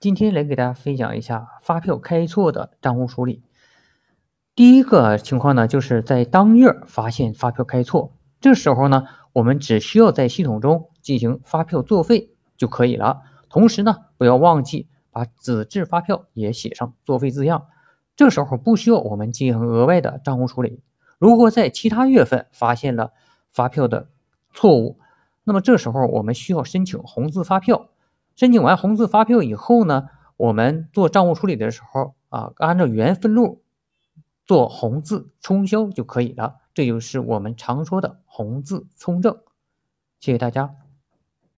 今天来给大家分享一下发票开错的账户处理。第一个情况呢，就是在当月发现发票开错，这时候呢，我们只需要在系统中进行发票作废就可以了。同时呢，不要忘记把纸质发票也写上作废字样。这时候不需要我们进行额外的账户处理。如果在其他月份发现了发票的错误，那么这时候我们需要申请红字发票。申请完红字发票以后呢，我们做账务处理的时候啊，按照原分录做红字冲销就可以了。这就是我们常说的红字冲正。谢谢大家。